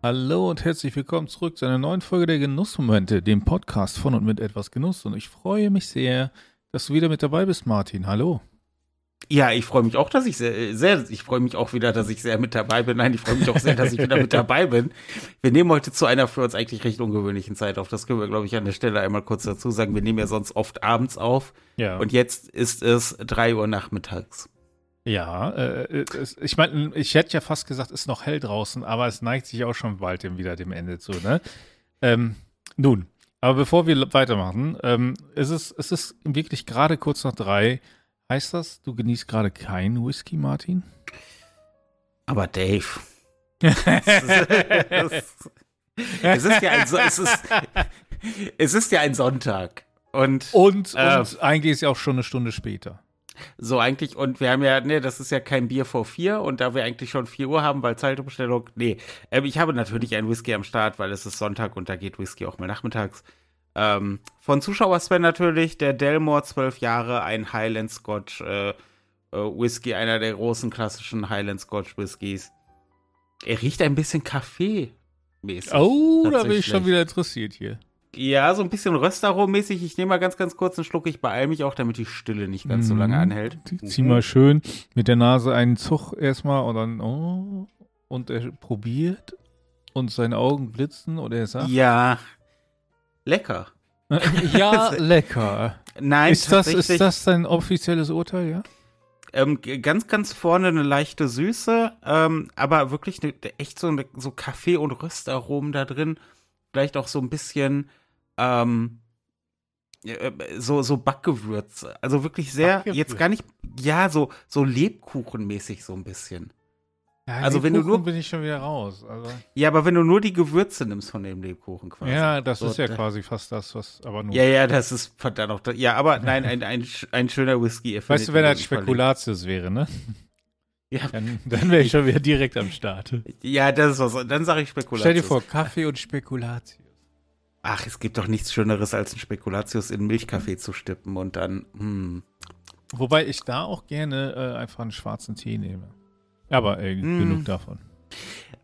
Hallo und herzlich willkommen zurück zu einer neuen Folge der Genussmomente, dem Podcast von und mit etwas Genuss. Und ich freue mich sehr, dass du wieder mit dabei bist, Martin. Hallo. Ja, ich freue mich auch, dass ich sehr, sehr ich freue mich auch wieder, dass ich sehr mit dabei bin. Nein, ich freue mich auch sehr, dass ich wieder mit dabei bin. Wir nehmen heute zu einer für uns eigentlich recht ungewöhnlichen Zeit auf. Das können wir, glaube ich, an der Stelle einmal kurz dazu sagen. Wir nehmen ja sonst oft abends auf. Ja. Und jetzt ist es drei Uhr nachmittags. Ja, äh, es, ich meine, ich hätte ja fast gesagt, es ist noch hell draußen, aber es neigt sich auch schon bald dem, wieder dem Ende zu, ne? Ähm, nun, aber bevor wir weitermachen, ähm, ist es, es ist wirklich gerade kurz nach drei. Heißt das, du genießt gerade keinen Whisky, Martin? Aber Dave. es, ist ja ein, es, ist, es ist ja ein Sonntag. Und, und, äh, und eigentlich ist ja auch schon eine Stunde später. So eigentlich, und wir haben ja, nee, das ist ja kein Bier vor vier und da wir eigentlich schon vier Uhr haben, weil Zeitumstellung, nee. Ähm, ich habe natürlich ein Whisky am Start, weil es ist Sonntag und da geht Whisky auch mal nachmittags. Ähm, von Zuschauer Sven natürlich, der Delmore, zwölf Jahre, ein Highland Scotch äh, äh, Whisky, einer der großen klassischen Highland Scotch Whiskys. Er riecht ein bisschen Kaffee-mäßig. Oh, da bin ich schon wieder interessiert hier. Ja, so ein bisschen Röstaromäßig. Ich nehme mal ganz, ganz kurz einen Schluck. Ich beeile mich auch, damit die Stille nicht ganz so lange mhm. anhält. Zieh mal schön mit der Nase einen Zug erstmal und dann, oh, und er probiert und seine Augen blitzen und er sagt. Ja, lecker. ja, lecker. Nein, ist das, ist das dein offizielles Urteil, ja? Ähm, ganz, ganz vorne eine leichte Süße, ähm, aber wirklich eine, echt so, eine, so Kaffee- und Röstaromen da drin. Vielleicht auch so ein bisschen ähm, äh, so, so Backgewürze. Also wirklich sehr, jetzt gar nicht, ja, so, so Lebkuchenmäßig so ein bisschen. Ja, also wenn du nur bin ich schon wieder raus. Also. Ja, aber wenn du nur die Gewürze nimmst von dem Lebkuchen quasi. Ja, das so, ist ja quasi fast das, was aber nur. Ja, ja, das ist verdammt noch. Ja, aber nein, ein, ein, ein schöner Whisky. Weißt du, wenn das Spekulatius wäre, ne? Ja. Dann, dann wäre ich schon wieder direkt am Start. Ja, das ist was. Dann sage ich Spekulatius. Stell dir vor, Kaffee und Spekulatius. Ach, es gibt doch nichts Schöneres, als ein Spekulatius in Milchkaffee zu stippen und dann, hm. Wobei ich da auch gerne äh, einfach einen schwarzen Tee nehme. Aber äh, mm. genug davon.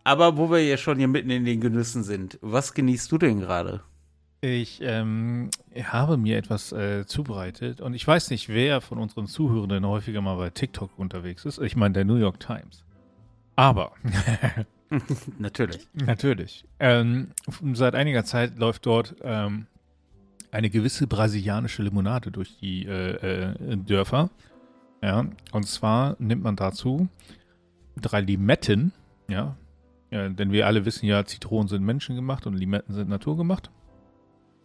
Aber wo wir ja schon hier mitten in den Genüssen sind, was genießt du denn gerade? Ich ähm, habe mir etwas äh, zubereitet und ich weiß nicht, wer von unseren Zuhörenden häufiger mal bei TikTok unterwegs ist. Ich meine, der New York Times. Aber. Natürlich. Natürlich. Ähm, seit einiger Zeit läuft dort ähm, eine gewisse brasilianische Limonade durch die äh, äh, Dörfer. Ja, und zwar nimmt man dazu drei Limetten, ja, ja, denn wir alle wissen ja, Zitronen sind menschengemacht und Limetten sind naturgemacht.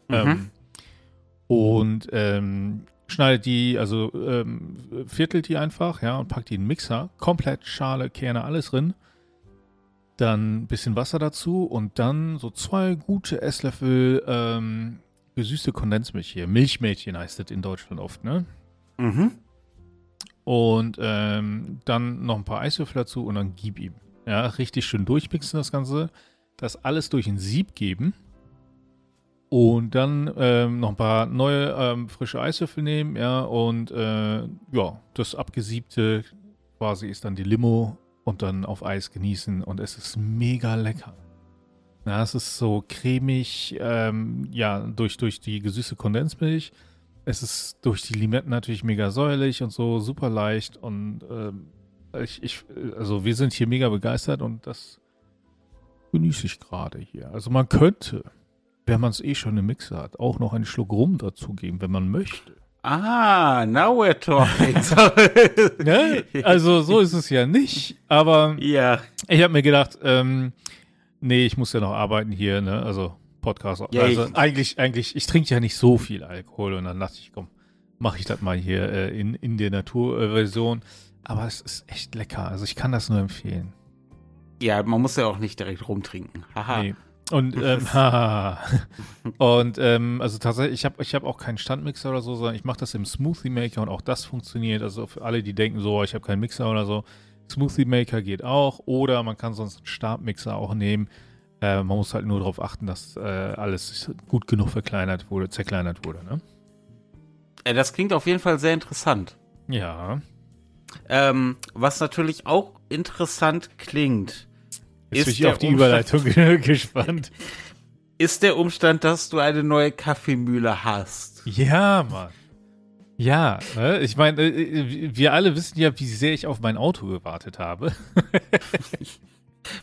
Mhm. Ähm, und ähm, schneidet die, also ähm, viertelt die einfach, ja, und packt die in den Mixer. Komplett Schale, Kerne, alles drin. Dann ein bisschen Wasser dazu und dann so zwei gute Esslöffel ähm, gesüßte Kondensmilch hier. Milchmädchen heißt das in Deutschland oft, ne? Mhm. Und ähm, dann noch ein paar Eiswürfel dazu und dann gib ihm. Ja, richtig schön durchmixen das Ganze. Das alles durch ein Sieb geben. Und dann ähm, noch ein paar neue ähm, frische Eiswürfel nehmen, ja, und äh, ja, das abgesiebte quasi ist dann die Limo und dann auf Eis genießen und es ist mega lecker. Ja, es ist so cremig, ähm, ja, durch, durch die gesüßte Kondensmilch. Es ist durch die Limetten natürlich mega säuerlich und so super leicht und ähm, ich, ich, also wir sind hier mega begeistert und das genieße ich gerade hier. Also man könnte wenn man es eh schon im Mixer hat, auch noch einen Schluck Rum dazugeben, wenn man möchte. Ah, now we're talking. ne? Also so ist es ja nicht, aber ja. ich habe mir gedacht, ähm, nee, ich muss ja noch arbeiten hier, ne? Also Podcast. Ja, also ich, eigentlich, eigentlich, ich trinke ja nicht so viel Alkohol und dann dachte ich, komm, mache ich das mal hier äh, in, in der Naturversion. Aber es ist echt lecker. Also ich kann das nur empfehlen. Ja, man muss ja auch nicht direkt rumtrinken. Haha. Nee. Und, ähm, haha. und ähm, also tatsächlich, ich habe ich hab auch keinen Standmixer oder so, sondern ich mache das im Smoothie Maker und auch das funktioniert. Also für alle, die denken so, ich habe keinen Mixer oder so, Smoothie Maker geht auch. Oder man kann sonst einen Stabmixer auch nehmen. Äh, man muss halt nur darauf achten, dass äh, alles gut genug verkleinert wurde, zerkleinert wurde. Ne? Äh, das klingt auf jeden Fall sehr interessant. Ja. Ähm, was natürlich auch interessant klingt, Jetzt bin ich auf die Überleitung gespannt. Ist der Umstand, dass du eine neue Kaffeemühle hast? Ja, Mann. Ja, ne? ich meine, äh, wir alle wissen ja, wie sehr ich auf mein Auto gewartet habe.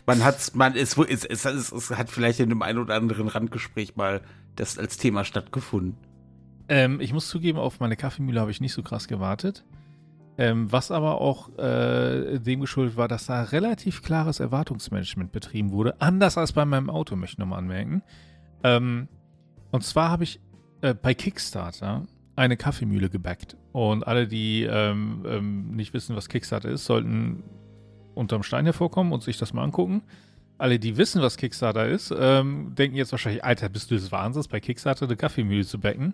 man hat man es, es, es, es, hat vielleicht in einem ein oder anderen Randgespräch mal das als Thema stattgefunden. Ähm, ich muss zugeben, auf meine Kaffeemühle habe ich nicht so krass gewartet. Ähm, was aber auch äh, dem geschuldet war, dass da relativ klares Erwartungsmanagement betrieben wurde. Anders als bei meinem Auto, möchte ich nochmal anmerken. Ähm, und zwar habe ich äh, bei Kickstarter eine Kaffeemühle gebackt. Und alle, die ähm, ähm, nicht wissen, was Kickstarter ist, sollten unterm Stein hervorkommen und sich das mal angucken. Alle, die wissen, was Kickstarter ist, ähm, denken jetzt wahrscheinlich, Alter, bist du des Wahnsinns, bei Kickstarter eine Kaffeemühle zu backen.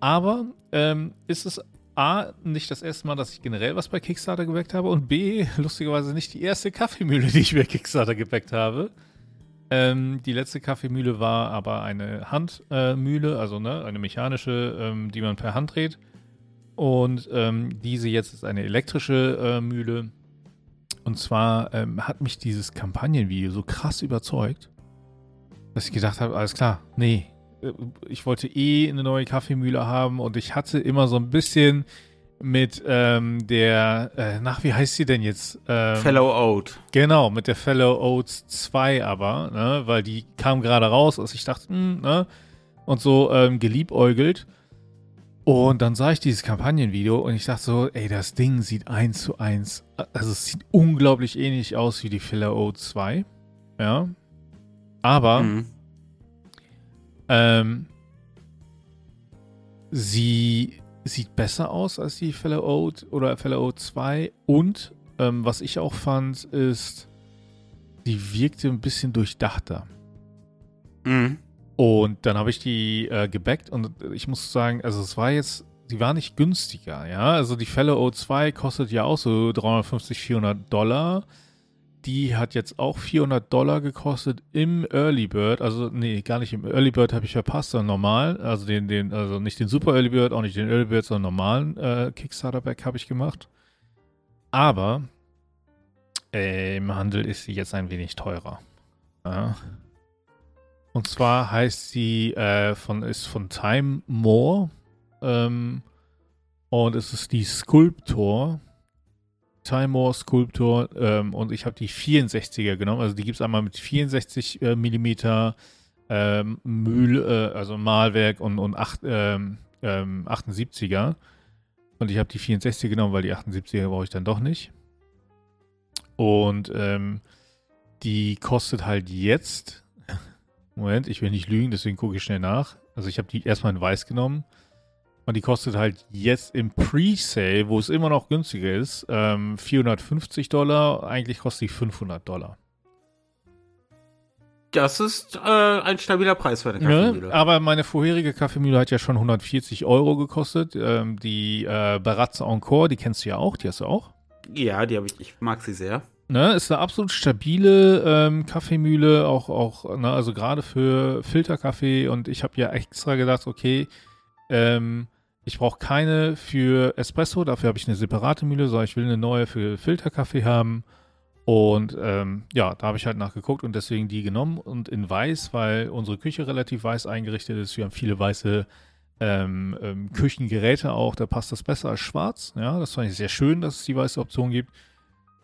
Aber ähm, ist es A, nicht das erste Mal, dass ich generell was bei Kickstarter gebackt habe und B, lustigerweise nicht die erste Kaffeemühle, die ich bei Kickstarter gebackt habe. Ähm, die letzte Kaffeemühle war aber eine Handmühle, äh, also ne, eine mechanische, ähm, die man per Hand dreht. Und ähm, diese jetzt ist eine elektrische äh, Mühle. Und zwar ähm, hat mich dieses Kampagnenvideo so krass überzeugt, dass ich gedacht habe, alles klar, nee, ich wollte eh eine neue Kaffeemühle haben und ich hatte immer so ein bisschen mit ähm, der, äh, nach wie heißt sie denn jetzt? Ähm, Fellow Oat. Genau, mit der Fellow Oats 2 aber, ne, weil die kam gerade raus, als ich dachte, mh, hm, ne, und so ähm, geliebäugelt. Und dann sah ich dieses Kampagnenvideo und ich dachte so, ey, das Ding sieht eins zu eins, also es sieht unglaublich ähnlich aus wie die Fellow Oats 2, ja. Aber mhm. Ähm, sie sieht besser aus als die Fellow Oat oder Fellow Oat 2. Und ähm, was ich auch fand, ist, die wirkte ein bisschen durchdachter. Mhm. Und dann habe ich die äh, gebackt und ich muss sagen, also es war jetzt, die war nicht günstiger, ja. Also die Fellow Oat 2 kostet ja auch so 350, 400 Dollar die hat jetzt auch 400 Dollar gekostet im Early Bird. Also, nee, gar nicht im Early Bird habe ich verpasst, sondern normal. Also, den, den, also nicht den Super Early Bird, auch nicht den Early Bird, sondern normalen äh, Kickstarter-Back habe ich gemacht. Aber äh, im Handel ist sie jetzt ein wenig teurer. Ja. Und zwar heißt sie äh, von, ist von Time More. Ähm, und es ist die Sculptor. Timor Sculptor ähm, und ich habe die 64er genommen. Also die gibt es einmal mit 64 äh, Millimeter ähm, Mühl, äh, also Malwerk und, und 8, ähm, 78er. Ähm, und ich habe die 64er genommen, weil die 78er brauche ich dann doch nicht. Und ähm, die kostet halt jetzt. Moment, ich will nicht lügen, deswegen gucke ich schnell nach. Also ich habe die erstmal in weiß genommen. Und die kostet halt jetzt im Pre-Sale, wo es immer noch günstiger ist, ähm, 450 Dollar. Eigentlich kostet die 500 Dollar. Das ist äh, ein stabiler Preis für eine ne? Kaffeemühle. Ne? Aber meine vorherige Kaffeemühle hat ja schon 140 Euro gekostet. Ähm, die äh, Baratze Encore, die kennst du ja auch, die hast du auch. Ja, die habe ich, ich mag sie sehr. Ne, ist eine absolut stabile ähm, Kaffeemühle, auch, auch ne, also gerade für Filterkaffee. Und ich habe ja extra gedacht, okay, ähm, ich brauche keine für Espresso, dafür habe ich eine separate Mühle, sondern ich will eine neue für Filterkaffee haben. Und ähm, ja, da habe ich halt nachgeguckt und deswegen die genommen und in weiß, weil unsere Küche relativ weiß eingerichtet ist. Wir haben viele weiße ähm, ähm, Küchengeräte auch, da passt das besser als schwarz. Ja, das fand ich sehr schön, dass es die weiße Option gibt.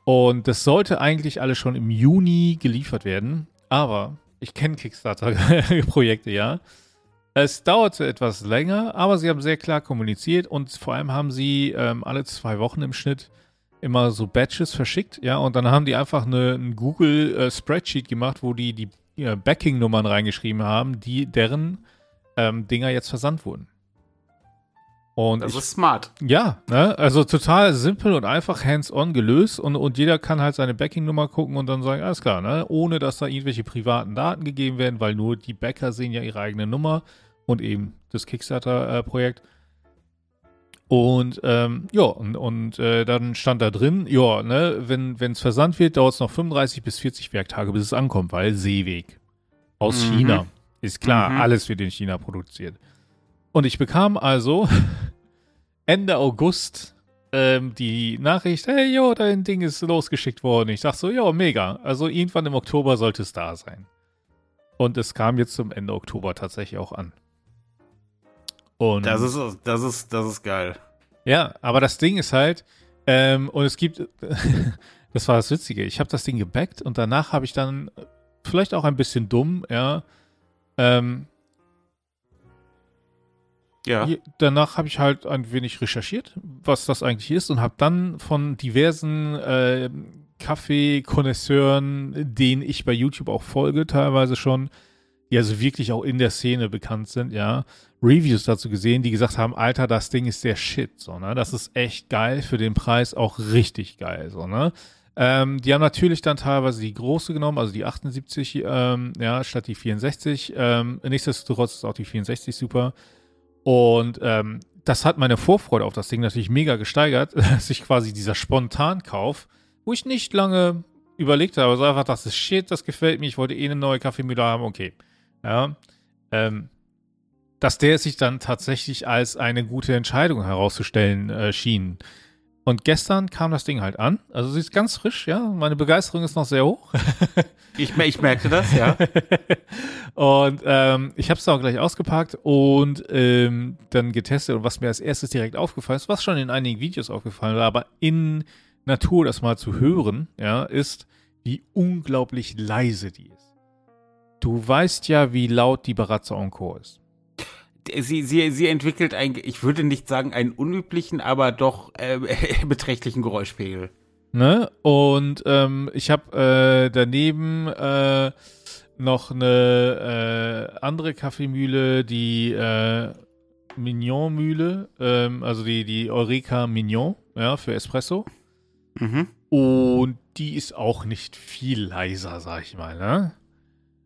Und das sollte eigentlich alles schon im Juni geliefert werden. Aber ich kenne Kickstarter-Projekte, ja. Es dauerte etwas länger, aber sie haben sehr klar kommuniziert und vor allem haben sie ähm, alle zwei Wochen im Schnitt immer so Batches verschickt, ja, und dann haben die einfach eine, ein Google äh, Spreadsheet gemacht, wo die die äh, Backing-Nummern reingeschrieben haben, die deren ähm, Dinger jetzt versandt wurden. Und das ich, ist smart. Ja, ne? also total simpel und einfach hands-on gelöst und, und jeder kann halt seine Backing-Nummer gucken und dann sagen, alles klar, ne? ohne dass da irgendwelche privaten Daten gegeben werden, weil nur die Backer sehen ja ihre eigene Nummer und eben das Kickstarter-Projekt. Und ähm, ja, und, und äh, dann stand da drin, ja, ne, wenn es versandt wird, dauert es noch 35 bis 40 Werktage, bis es ankommt, weil Seeweg aus mhm. China. Ist klar, mhm. alles wird in China produziert. Und ich bekam also Ende August ähm, die Nachricht, hey, jo, dein Ding ist losgeschickt worden. Ich dachte so, jo, mega. Also irgendwann im Oktober sollte es da sein. Und es kam jetzt zum Ende Oktober tatsächlich auch an. Und das ist, das ist, das ist geil. Ja, aber das Ding ist halt, ähm, und es gibt, das war das Witzige, ich habe das Ding gebackt und danach habe ich dann, vielleicht auch ein bisschen dumm, ja, ähm, ja. Danach habe ich halt ein wenig recherchiert, was das eigentlich ist und habe dann von diversen äh, Kaffee-Konnoisseuren, denen ich bei YouTube auch folge, teilweise schon, die also wirklich auch in der Szene bekannt sind, ja, Reviews dazu gesehen, die gesagt haben, Alter, das Ding ist der Shit, so, ne? Das ist echt geil, für den Preis auch richtig geil, so, ne? Ähm, die haben natürlich dann teilweise die große genommen, also die 78, ähm, ja, statt die 64. Ähm, nichtsdestotrotz ist auch die 64 super. Und ähm, das hat meine Vorfreude auf das Ding natürlich mega gesteigert, dass ich quasi dieser Spontankauf, wo ich nicht lange überlegt habe, also einfach, das ist shit, das gefällt mir, ich wollte eh eine neue Kaffeemühle haben, okay. Ja. Ähm, dass der sich dann tatsächlich als eine gute Entscheidung herauszustellen äh, schien. Und gestern kam das Ding halt an. Also sie ist ganz frisch, ja. Meine Begeisterung ist noch sehr hoch. ich, ich merkte das, ja. und ähm, ich habe es auch gleich ausgepackt und ähm, dann getestet. Und was mir als erstes direkt aufgefallen ist, was schon in einigen Videos aufgefallen war, aber in Natur das mal zu hören, ja, ist, wie unglaublich leise die ist. Du weißt ja, wie laut die Barazza Encore ist sie, sie, sie entwickelt ein, ich würde nicht sagen einen unüblichen, aber doch äh, beträchtlichen Geräuschpegel. Ne? Und ähm, ich habe äh, daneben äh, noch eine äh, andere Kaffeemühle, die äh, Mignon-Mühle, ähm, also die, die Eureka Mignon, ja, für Espresso. Mhm. Und die ist auch nicht viel leiser, sag ich mal, ne?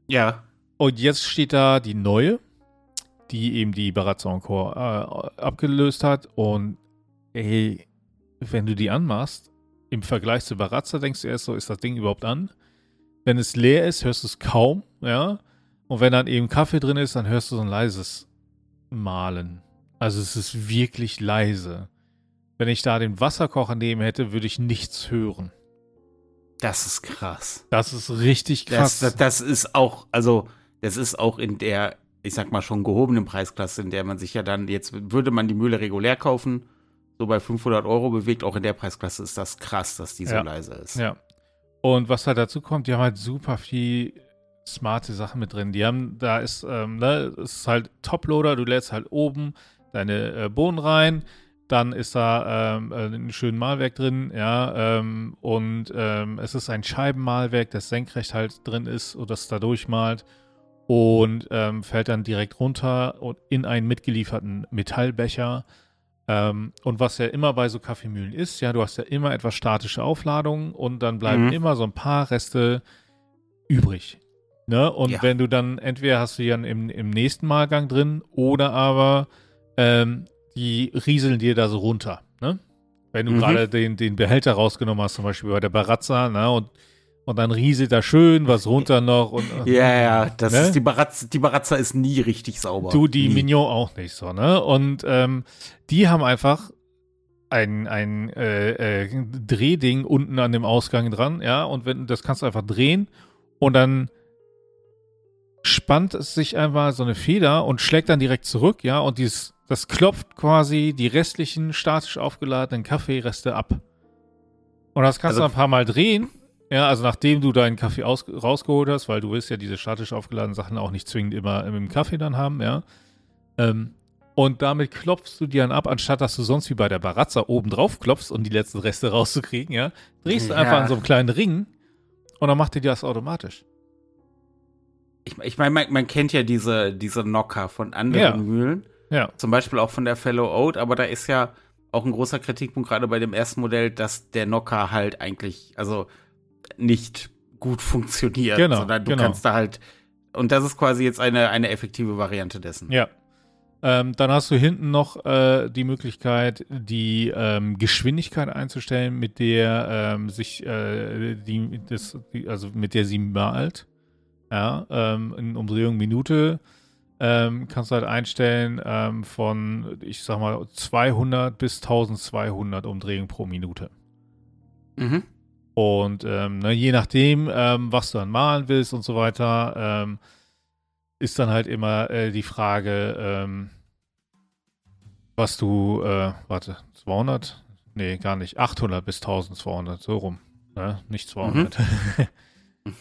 Ja. Und jetzt steht da die neue die eben die Barazza Encore äh, abgelöst hat. Und ey, wenn du die anmachst, im Vergleich zu Barazza denkst du erst so, ist das Ding überhaupt an? Wenn es leer ist, hörst du es kaum, ja. Und wenn dann eben Kaffee drin ist, dann hörst du so ein leises Malen. Also es ist wirklich leise. Wenn ich da den Wasserkocher neben hätte, würde ich nichts hören. Das ist krass. Das ist richtig krass. Das, das, das ist auch, also, das ist auch in der ich sag mal, schon gehobenen Preisklasse, in der man sich ja dann, jetzt würde man die Mühle regulär kaufen, so bei 500 Euro bewegt, auch in der Preisklasse ist das krass, dass die so ja. leise ist. Ja. Und was halt dazu kommt, die haben halt super viel smarte Sachen mit drin. Die haben, da ist, ähm, ne, es ist halt Toploader, du lädst halt oben deine äh, Bohnen rein, dann ist da ähm, äh, ein schönes Malwerk drin, ja, ähm, und ähm, es ist ein Scheibenmalwerk, das senkrecht halt drin ist und das da durchmalt und ähm, fällt dann direkt runter und in einen mitgelieferten Metallbecher. Ähm, und was ja immer bei so Kaffeemühlen ist, ja, du hast ja immer etwas statische Aufladungen und dann bleiben mhm. immer so ein paar Reste übrig. Ne? Und ja. wenn du dann, entweder hast du ja im, im nächsten Malgang drin oder aber ähm, die rieseln dir da so runter. Ne? Wenn du mhm. gerade den, den Behälter rausgenommen hast, zum Beispiel bei der Barazza, ne? und und dann rieselt da schön was runter noch. Und, ja, ja, das ne? ist die Barazza, die Barazza ist nie richtig sauber. Du, die nie. Mignon auch nicht so, ne? Und ähm, die haben einfach ein, ein äh, äh, Drehding unten an dem Ausgang dran, ja, und wenn das kannst du einfach drehen und dann spannt es sich einfach so eine Feder und schlägt dann direkt zurück, ja, und dieses, das klopft quasi die restlichen statisch aufgeladenen Kaffeereste ab. Und das kannst also, du ein paar Mal drehen ja, also nachdem du deinen Kaffee aus, rausgeholt hast, weil du willst ja diese statisch aufgeladenen Sachen auch nicht zwingend immer im Kaffee dann haben, ja. Ähm, und damit klopfst du dir dann ab, anstatt dass du sonst wie bei der Barazza oben drauf klopfst, um die letzten Reste rauszukriegen, ja. Drehst du ja. einfach an so einem kleinen Ring und dann macht dir das automatisch. Ich, ich meine, man, man, kennt ja diese, diese Knocker von anderen ja. Mühlen. Ja. Zum Beispiel auch von der Fellow Oat, aber da ist ja auch ein großer Kritikpunkt gerade bei dem ersten Modell, dass der Knocker halt eigentlich, also nicht gut funktioniert, genau, sondern du genau. kannst da halt und das ist quasi jetzt eine, eine effektive Variante dessen. Ja. Ähm, dann hast du hinten noch äh, die Möglichkeit, die ähm, Geschwindigkeit einzustellen, mit der ähm, sich äh, die, das, die, also mit der sie malt. Ja, ähm, in Umdrehung Minute. ähm, kannst du halt einstellen ähm, von, ich sag mal, 200 bis 1200 Umdrehungen pro Minute. Mhm. Und ähm, ne, je nachdem, ähm, was du dann malen willst und so weiter, ähm, ist dann halt immer äh, die Frage, ähm, was du, äh, warte, 200? Nee, gar nicht. 800 bis 1200, so rum. Ne? Nicht 200. Mhm.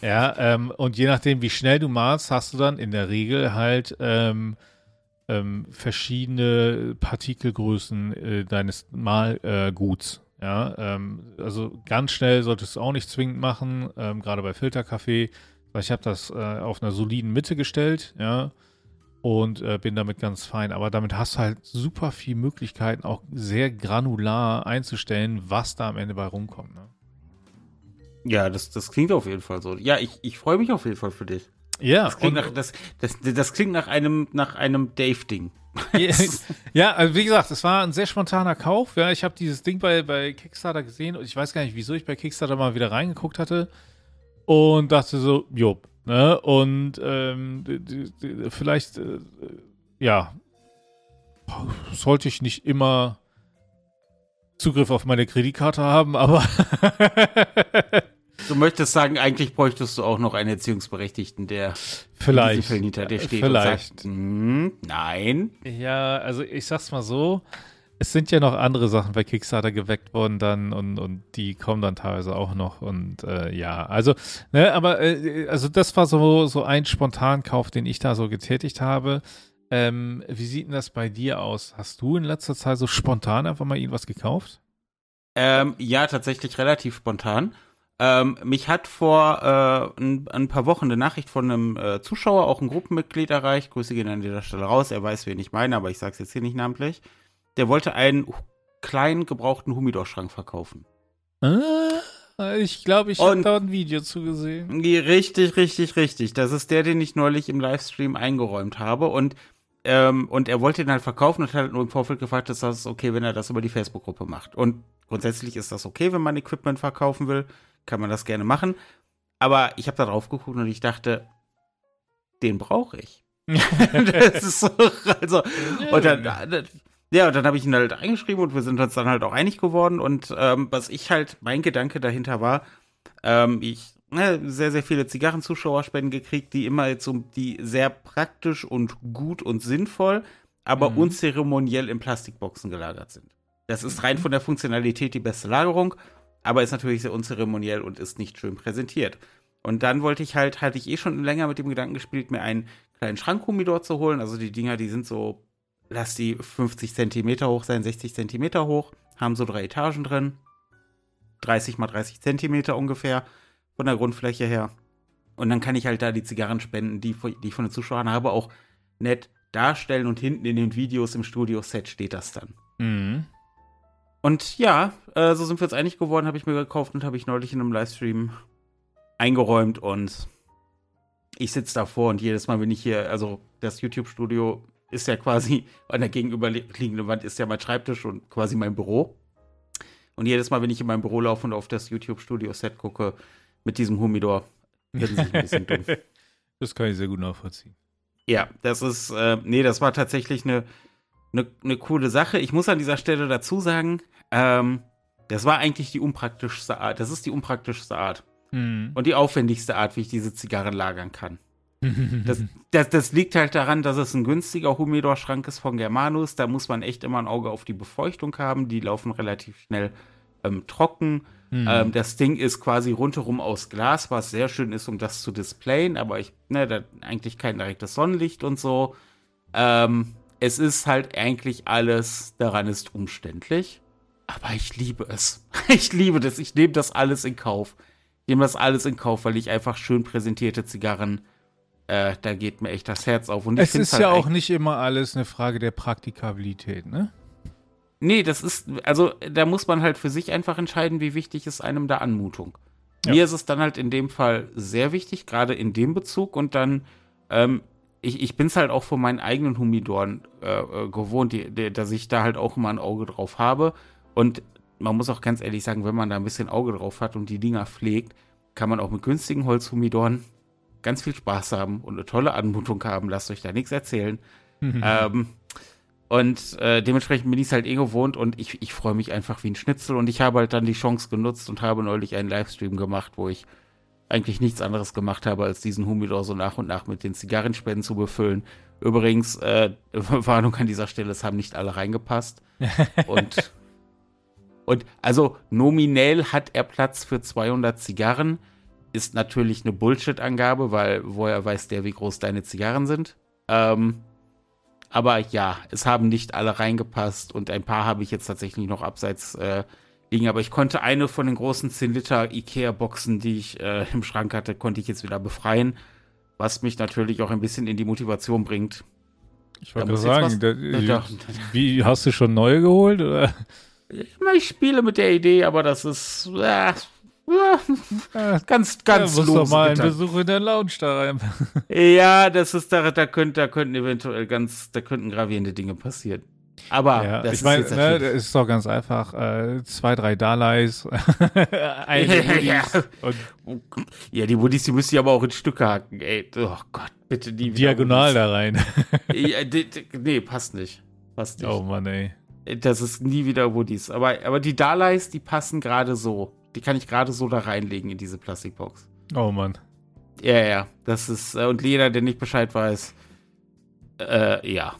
ja, ähm, und je nachdem, wie schnell du malst, hast du dann in der Regel halt ähm, verschiedene Partikelgrößen äh, deines Malguts. Ja, ähm, also ganz schnell solltest du auch nicht zwingend machen, ähm, gerade bei Filterkaffee. Ich habe das äh, auf einer soliden Mitte gestellt, ja, und äh, bin damit ganz fein. Aber damit hast du halt super viele Möglichkeiten, auch sehr granular einzustellen, was da am Ende bei rumkommt. Ne? Ja, das, das klingt auf jeden Fall so. Ja, ich, ich freue mich auf jeden Fall für dich. Ja, das klingt, nach, das, das, das klingt nach einem, nach einem Dave-Ding. ja, also wie gesagt, es war ein sehr spontaner Kauf. Ja, ich habe dieses Ding bei, bei Kickstarter gesehen und ich weiß gar nicht, wieso ich bei Kickstarter mal wieder reingeguckt hatte und dachte so, jo, ne? Und ähm, vielleicht, äh, ja, sollte ich nicht immer Zugriff auf meine Kreditkarte haben, aber Du möchtest sagen, eigentlich bräuchtest du auch noch einen Erziehungsberechtigten, der vielleicht hinter dir steht vielleicht. und sagt, hm, nein. Ja, also ich sag's mal so, es sind ja noch andere Sachen bei Kickstarter geweckt worden dann und, und die kommen dann teilweise auch noch und äh, ja, also, ne, aber äh, also das war so, so ein Spontankauf, den ich da so getätigt habe. Ähm, wie sieht denn das bei dir aus? Hast du in letzter Zeit so spontan einfach mal irgendwas gekauft? Ähm, ja, tatsächlich relativ spontan. Ähm, mich hat vor äh, ein, ein, paar Wochen eine Nachricht von einem äh, Zuschauer, auch ein Gruppenmitglied erreicht. Grüße gehen an dieser Stelle raus. Er weiß, wen ich meine, aber ich sage es jetzt hier nicht namentlich. Der wollte einen kleinen gebrauchten Humidor-Schrank verkaufen. Ah, ich glaube, ich habe da ein Video zugesehen. Richtig, richtig, richtig. Das ist der, den ich neulich im Livestream eingeräumt habe. Und ähm, und er wollte ihn halt verkaufen und hat halt nur im Vorfeld gefragt, dass das okay, wenn er das über die Facebook-Gruppe macht. Und grundsätzlich ist das okay, wenn man Equipment verkaufen will kann man das gerne machen. Aber ich habe da drauf geguckt und ich dachte, den brauche ich. das ist so, also, und dann, ja, und dann habe ich ihn halt eingeschrieben und wir sind uns dann halt auch einig geworden. Und ähm, was ich halt, mein Gedanke dahinter war, ähm, ich ne, sehr, sehr viele Zigarrenzuschauerspenden gekriegt, die immer jetzt so, die sehr praktisch und gut und sinnvoll, aber mhm. unzeremoniell in Plastikboxen gelagert sind. Das ist rein von der Funktionalität die beste Lagerung aber ist natürlich sehr unzeremoniell und ist nicht schön präsentiert. Und dann wollte ich halt, hatte ich eh schon länger mit dem Gedanken gespielt, mir einen kleinen Schrankhumidor zu holen. Also die Dinger, die sind so, lass die 50 Zentimeter hoch sein, 60 Zentimeter hoch, haben so drei Etagen drin. 30 mal 30 Zentimeter ungefähr von der Grundfläche her. Und dann kann ich halt da die Zigarrenspenden, die, die ich von den Zuschauern habe, auch nett darstellen und hinten in den Videos im Studio-Set steht das dann. Mhm. Und ja, äh, so sind wir uns einig geworden, habe ich mir gekauft und habe ich neulich in einem Livestream eingeräumt und ich sitze davor und jedes Mal, wenn ich hier, also das YouTube-Studio ist ja quasi an der gegenüberliegenden Wand ist ja mein Schreibtisch und quasi mein Büro. Und jedes Mal, wenn ich in meinem Büro laufe und auf das YouTube-Studio-Set gucke, mit diesem Humidor, werden sich ein bisschen dumm. Das kann ich sehr gut nachvollziehen. Ja, das ist, äh, nee, das war tatsächlich eine, eine, eine coole Sache. Ich muss an dieser Stelle dazu sagen, ähm, das war eigentlich die unpraktischste Art. Das ist die unpraktischste Art. Mhm. Und die aufwendigste Art, wie ich diese Zigarren lagern kann. das, das, das, liegt halt daran, dass es ein günstiger Humidor-Schrank ist von Germanus. Da muss man echt immer ein Auge auf die Befeuchtung haben. Die laufen relativ schnell ähm, trocken. Mhm. Ähm, das Ding ist quasi rundherum aus Glas, was sehr schön ist, um das zu displayen. Aber ich, ne, da eigentlich kein direktes Sonnenlicht und so. Ähm, es ist halt eigentlich alles daran ist umständlich. Aber ich liebe es. Ich liebe das. Ich nehme das alles in Kauf. Ich nehme das alles in Kauf, weil ich einfach schön präsentierte Zigarren, äh, da geht mir echt das Herz auf. Und es ist halt ja auch nicht immer alles eine Frage der Praktikabilität, ne? Nee, das ist, also da muss man halt für sich einfach entscheiden, wie wichtig ist einem da Anmutung. Ja. Mir ist es dann halt in dem Fall sehr wichtig, gerade in dem Bezug. Und dann, ähm, ich, ich bin es halt auch von meinen eigenen Humidoren äh, äh, gewohnt, die, die, dass ich da halt auch immer ein Auge drauf habe. Und man muss auch ganz ehrlich sagen, wenn man da ein bisschen Auge drauf hat und die Dinger pflegt, kann man auch mit günstigen Holzhumidoren ganz viel Spaß haben und eine tolle Anmutung haben. Lasst euch da nichts erzählen. ähm, und äh, dementsprechend bin ich es halt eh gewohnt und ich, ich freue mich einfach wie ein Schnitzel. Und ich habe halt dann die Chance genutzt und habe neulich einen Livestream gemacht, wo ich eigentlich nichts anderes gemacht habe, als diesen Humidor so nach und nach mit den Zigarrenspenden zu befüllen. Übrigens, äh, Warnung an dieser Stelle, es haben nicht alle reingepasst. und, und also nominell hat er Platz für 200 Zigarren. Ist natürlich eine Bullshit-Angabe, weil woher weiß der, wie groß deine Zigarren sind. Ähm, aber ja, es haben nicht alle reingepasst und ein paar habe ich jetzt tatsächlich noch abseits äh, liegen. Aber ich konnte eine von den großen 10 Liter Ikea-Boxen, die ich äh, im Schrank hatte, konnte ich jetzt wieder befreien. Was mich natürlich auch ein bisschen in die Motivation bringt. Ich wollte sagen, da, da, wie hast du schon neue geholt? Oder? Ich spiele mit der Idee, aber das ist äh, ganz, ganz ja, muss doch mal einen Besuch in der Lounge da rein. ja, das ist da, da, könnt, da könnten eventuell ganz, da könnten gravierende Dinge passieren. Aber ja, ich meine, ne, das ist doch ganz einfach. Äh, zwei, drei Dalais, eine ja, ja, die Woodies, die müsst ihr aber auch in Stücke hacken. Ey, oh Gott, bitte die Diagonal da rein. ja, nee, passt nicht. Passt nicht. Oh Mann, ey. Das ist nie wieder Woodies. Aber, aber die Dalais, die passen gerade so. Die kann ich gerade so da reinlegen in diese Plastikbox. Oh Mann. Ja, ja. Das ist, äh, und jeder, der nicht Bescheid weiß, äh, ja.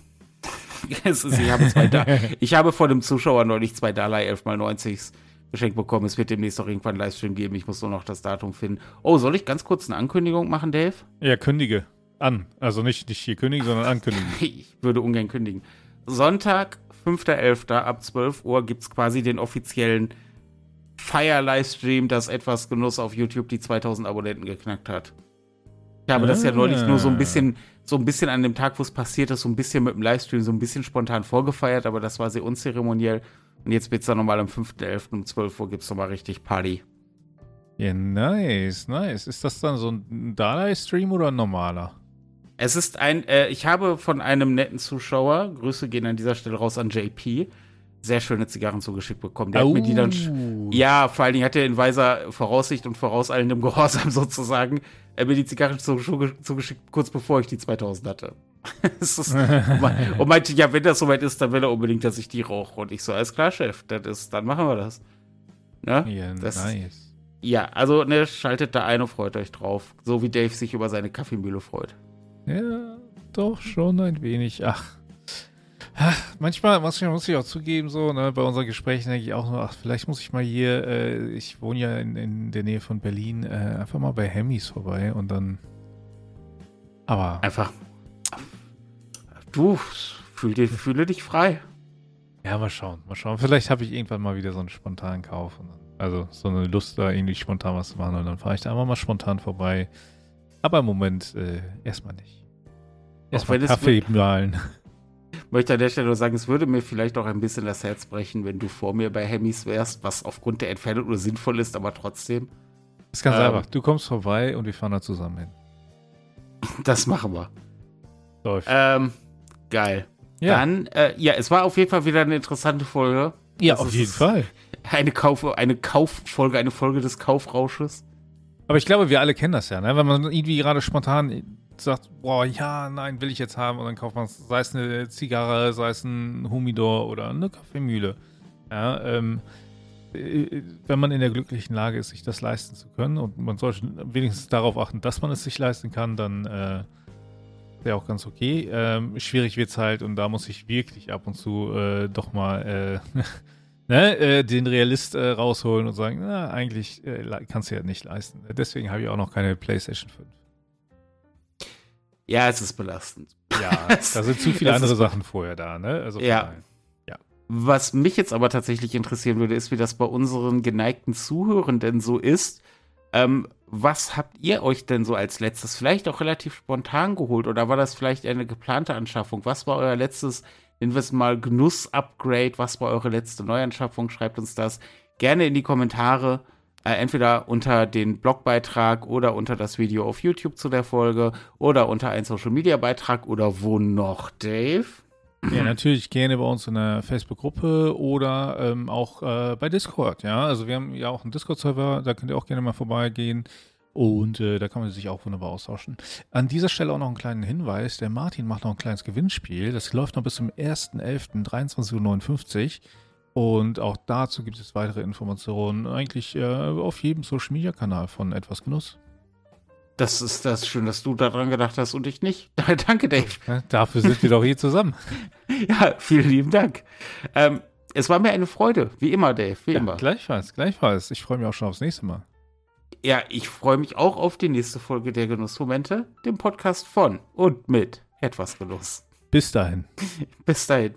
ist, ich, habe zwei da ich habe vor dem Zuschauer neulich zwei Dalai 11x90 geschenkt bekommen. Es wird demnächst auch irgendwann einen Livestream geben. Ich muss nur noch das Datum finden. Oh, soll ich ganz kurz eine Ankündigung machen, Dave? Ja, kündige. An. Also nicht, nicht hier kündigen, sondern ankündigen. ich würde ungern kündigen. Sonntag, 5.11. ab 12 Uhr gibt es quasi den offiziellen Fire-Livestream, dass etwas Genuss auf YouTube die 2000 Abonnenten geknackt hat. Ich habe ah. das ja neulich nur so ein bisschen, so ein bisschen an dem Tag, wo es passiert ist, so ein bisschen mit dem Livestream, so ein bisschen spontan vorgefeiert, aber das war sehr unzeremoniell. Und jetzt wird es dann nochmal am 5.11. um 12 Uhr gibt es nochmal richtig Party. Ja, nice, nice. Ist das dann so ein Dalai-Stream oder ein normaler? Es ist ein, äh, ich habe von einem netten Zuschauer, Grüße gehen an dieser Stelle raus an JP, sehr schöne Zigarren zugeschickt bekommen. Der oh. hat mir die dann. Ja, vor allen Dingen hat er in weiser Voraussicht und vorauseilendem Gehorsam sozusagen er mir die Zigarren zugeschickt, kurz bevor ich die 2000 hatte. ist, und meinte, ja, wenn das soweit ist, dann will er unbedingt, dass ich die rauche. Und ich so, alles klar, Chef, das ist, dann machen wir das. Ne? Ja, das, nice. Ja, also, ne, schaltet da ein und freut euch drauf. So wie Dave sich über seine Kaffeemühle freut. Ja, doch schon ein wenig. Ach, Manchmal muss ich, muss ich auch zugeben, so, ne, bei unseren Gesprächen denke ich auch nur, ach, vielleicht muss ich mal hier, äh, ich wohne ja in, in der Nähe von Berlin, äh, einfach mal bei Hemmys vorbei und dann. Aber. Einfach. Du, fühl fühle dich frei. Ja, mal schauen, mal schauen. Vielleicht habe ich irgendwann mal wieder so einen spontanen Kauf. Dann, also so eine Lust, da irgendwie spontan was zu machen und dann fahre ich da einfach mal spontan vorbei. Aber im Moment äh, erstmal nicht. Erstmal Kaffee malen möchte an der Stelle nur sagen, es würde mir vielleicht auch ein bisschen das Herz brechen, wenn du vor mir bei Hemmys wärst, was aufgrund der Entfernung nur sinnvoll ist, aber trotzdem. Das ist ganz ähm, einfach. Du kommst vorbei und wir fahren da zusammen hin. Das machen wir. Läuft. Ähm, geil. Ja. Dann, äh, ja, es war auf jeden Fall wieder eine interessante Folge. Ja, das auf jeden Fall. Eine, Kauf, eine Kauffolge, eine Folge des Kaufrausches. Aber ich glaube, wir alle kennen das ja, ne? Wenn man irgendwie gerade spontan sagt, boah, ja, nein, will ich jetzt haben und dann kauft man es, sei es eine Zigarre, sei es ein Humidor oder eine Kaffeemühle. Ja, ähm, äh, wenn man in der glücklichen Lage ist, sich das leisten zu können und man sollte wenigstens darauf achten, dass man es sich leisten kann, dann äh, wäre auch ganz okay. Ähm, schwierig wird es halt und da muss ich wirklich ab und zu äh, doch mal äh, ne, äh, den Realist äh, rausholen und sagen, na, eigentlich kannst du ja nicht leisten. Deswegen habe ich auch noch keine PlayStation 5. Ja, es ist belastend. Ja, da sind zu viele andere Sachen vorher da, ne? Also ja. ja. Was mich jetzt aber tatsächlich interessieren würde, ist, wie das bei unseren geneigten Zuhörenden so ist. Ähm, was habt ihr euch denn so als letztes, vielleicht auch relativ spontan geholt oder war das vielleicht eine geplante Anschaffung? Was war euer letztes, nennen wir es mal, Genuss-Upgrade? Was war eure letzte Neuanschaffung? Schreibt uns das gerne in die Kommentare entweder unter den Blogbeitrag oder unter das Video auf YouTube zu der Folge oder unter einen Social Media Beitrag oder wo noch, Dave? Ja, natürlich gerne bei uns in der Facebook-Gruppe oder ähm, auch äh, bei Discord. Ja, also wir haben ja auch einen Discord-Server, da könnt ihr auch gerne mal vorbeigehen. Und äh, da kann man sich auch wunderbar austauschen. An dieser Stelle auch noch einen kleinen Hinweis. Der Martin macht noch ein kleines Gewinnspiel. Das läuft noch bis zum 1.11.23.59 Uhr. Und auch dazu gibt es weitere Informationen eigentlich äh, auf jedem Social Media Kanal von Etwas Genuss. Das ist das schön, dass du daran gedacht hast und ich nicht. Danke, Dave. Dafür sind wir doch hier zusammen. ja, vielen lieben Dank. Ähm, es war mir eine Freude, wie immer, Dave, wie ja, immer. Gleichfalls, gleichfalls. Ich freue mich auch schon aufs nächste Mal. Ja, ich freue mich auch auf die nächste Folge der Genussmomente, dem Podcast von und mit etwas Genuss. Bis dahin. Bis dahin.